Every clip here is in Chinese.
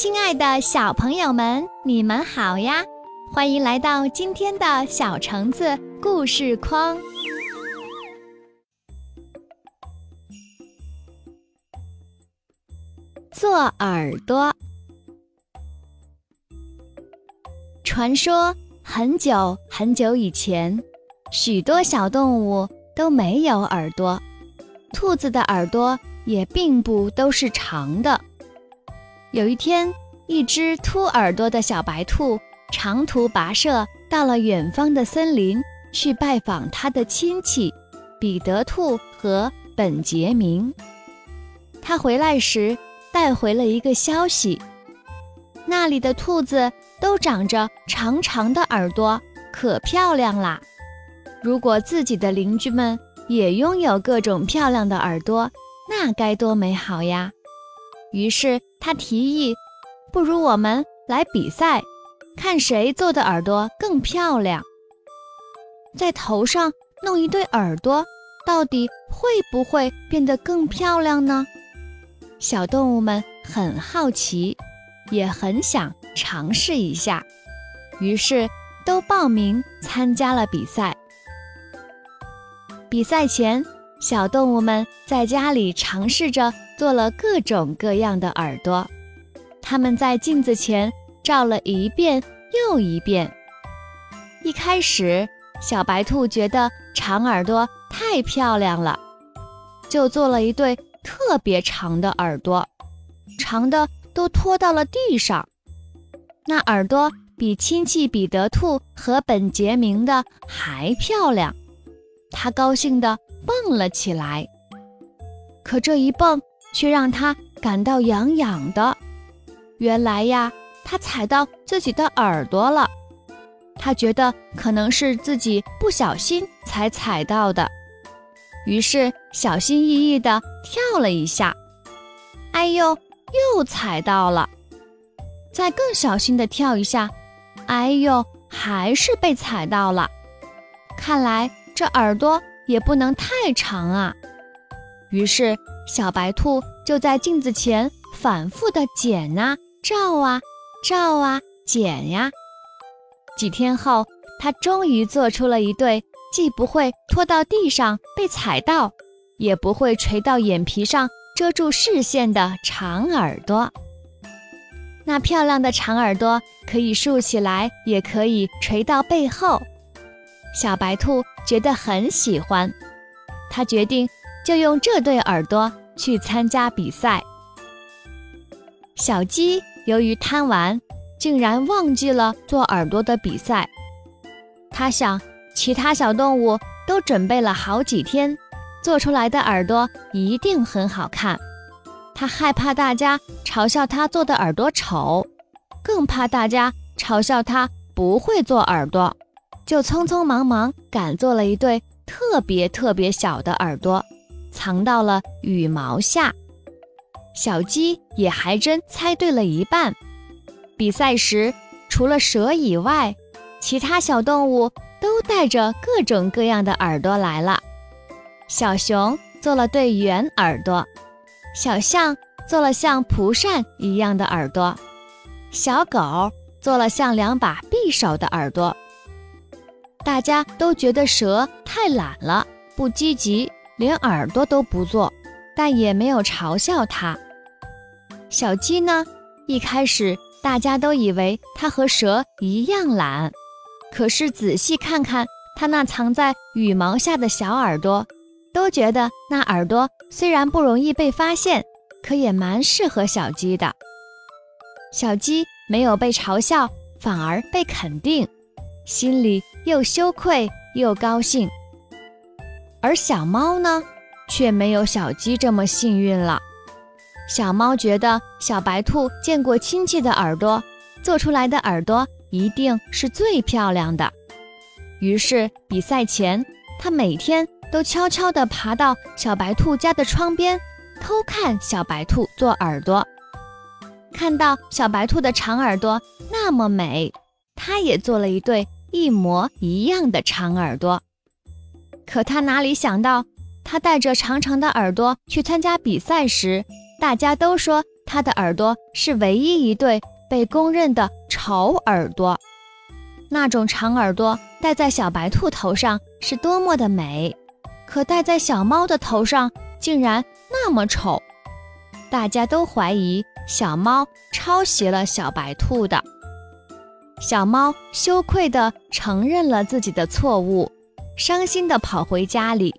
亲爱的小朋友们，你们好呀！欢迎来到今天的小橙子故事框。做耳朵。传说很久很久以前，许多小动物都没有耳朵，兔子的耳朵也并不都是长的。有一天，一只秃耳朵的小白兔长途跋涉到了远方的森林，去拜访他的亲戚彼得兔和本杰明。他回来时带回了一个消息：那里的兔子都长着长长的耳朵，可漂亮啦！如果自己的邻居们也拥有各种漂亮的耳朵，那该多美好呀！于是他提议，不如我们来比赛，看谁做的耳朵更漂亮。在头上弄一对耳朵，到底会不会变得更漂亮呢？小动物们很好奇，也很想尝试一下，于是都报名参加了比赛。比赛前，小动物们在家里尝试着。做了各种各样的耳朵，他们在镜子前照了一遍又一遍。一开始，小白兔觉得长耳朵太漂亮了，就做了一对特别长的耳朵，长的都拖到了地上。那耳朵比亲戚彼得兔和本杰明的还漂亮，他高兴地蹦了起来。可这一蹦，却让他感到痒痒的。原来呀，他踩到自己的耳朵了。他觉得可能是自己不小心才踩到的，于是小心翼翼地跳了一下。哎呦，又踩到了！再更小心地跳一下。哎呦，还是被踩到了。看来这耳朵也不能太长啊。于是。小白兔就在镜子前反复地剪啊、照啊、照啊、剪呀。几天后，它终于做出了一对既不会拖到地上被踩到，也不会垂到眼皮上遮住视线的长耳朵。那漂亮的长耳朵可以竖起来，也可以垂到背后。小白兔觉得很喜欢，它决定。就用这对耳朵去参加比赛。小鸡由于贪玩，竟然忘记了做耳朵的比赛。他想，其他小动物都准备了好几天，做出来的耳朵一定很好看。他害怕大家嘲笑他做的耳朵丑，更怕大家嘲笑他不会做耳朵，就匆匆忙忙赶做了一对特别特别小的耳朵。藏到了羽毛下，小鸡也还真猜对了一半。比赛时，除了蛇以外，其他小动物都带着各种各样的耳朵来了。小熊做了对圆耳朵，小象做了像蒲扇一样的耳朵，小狗做了像两把匕首的耳朵。大家都觉得蛇太懒了，不积极。连耳朵都不做，但也没有嘲笑它。小鸡呢？一开始大家都以为它和蛇一样懒，可是仔细看看它那藏在羽毛下的小耳朵，都觉得那耳朵虽然不容易被发现，可也蛮适合小鸡的。小鸡没有被嘲笑，反而被肯定，心里又羞愧又高兴。而小猫呢，却没有小鸡这么幸运了。小猫觉得小白兔见过亲戚的耳朵，做出来的耳朵一定是最漂亮的。于是比赛前，它每天都悄悄地爬到小白兔家的窗边，偷看小白兔做耳朵。看到小白兔的长耳朵那么美，它也做了一对一模一样的长耳朵。可他哪里想到，他带着长长的耳朵去参加比赛时，大家都说它的耳朵是唯一一对被公认的丑耳朵。那种长耳朵戴在小白兔头上是多么的美，可戴在小猫的头上竟然那么丑。大家都怀疑小猫抄袭了小白兔的。小猫羞愧地承认了自己的错误，伤心地跑回家里。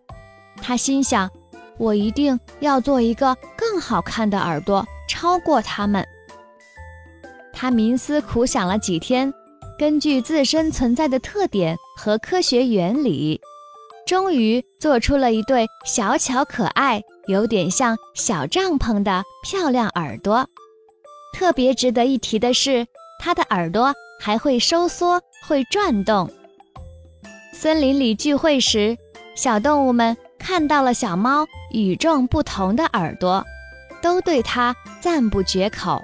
他心想：“我一定要做一个更好看的耳朵，超过它们。”它冥思苦想了几天。根据自身存在的特点和科学原理，终于做出了一对小巧可爱、有点像小帐篷的漂亮耳朵。特别值得一提的是，它的耳朵还会收缩、会转动。森林里聚会时，小动物们看到了小猫与众不同的耳朵，都对它赞不绝口。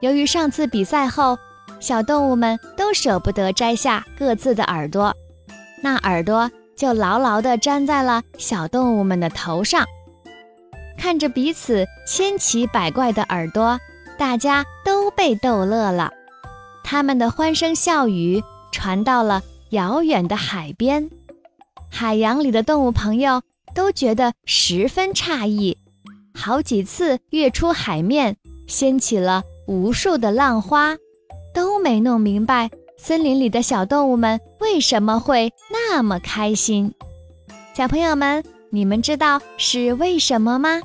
由于上次比赛后，小动物们都舍不得摘下各自的耳朵，那耳朵就牢牢地粘在了小动物们的头上。看着彼此千奇百怪的耳朵，大家都被逗乐了。他们的欢声笑语传到了遥远的海边，海洋里的动物朋友都觉得十分诧异，好几次跃出海面，掀起了无数的浪花。都没弄明白森林里的小动物们为什么会那么开心。小朋友们，你们知道是为什么吗？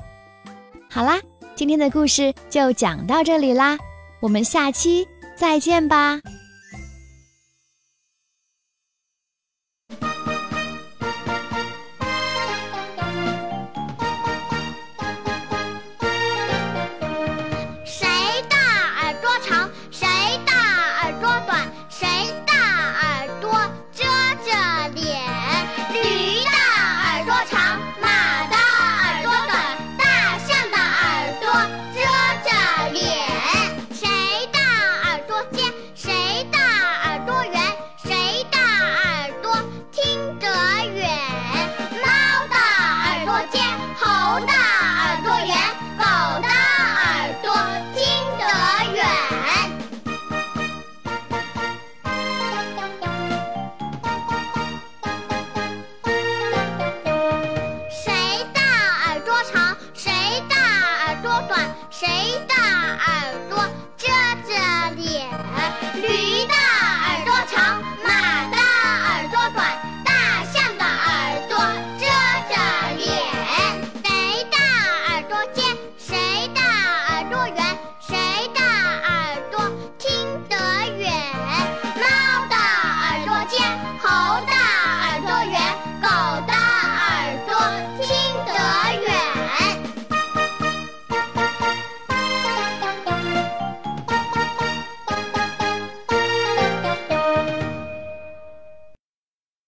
好啦，今天的故事就讲到这里啦，我们下期再见吧。谁？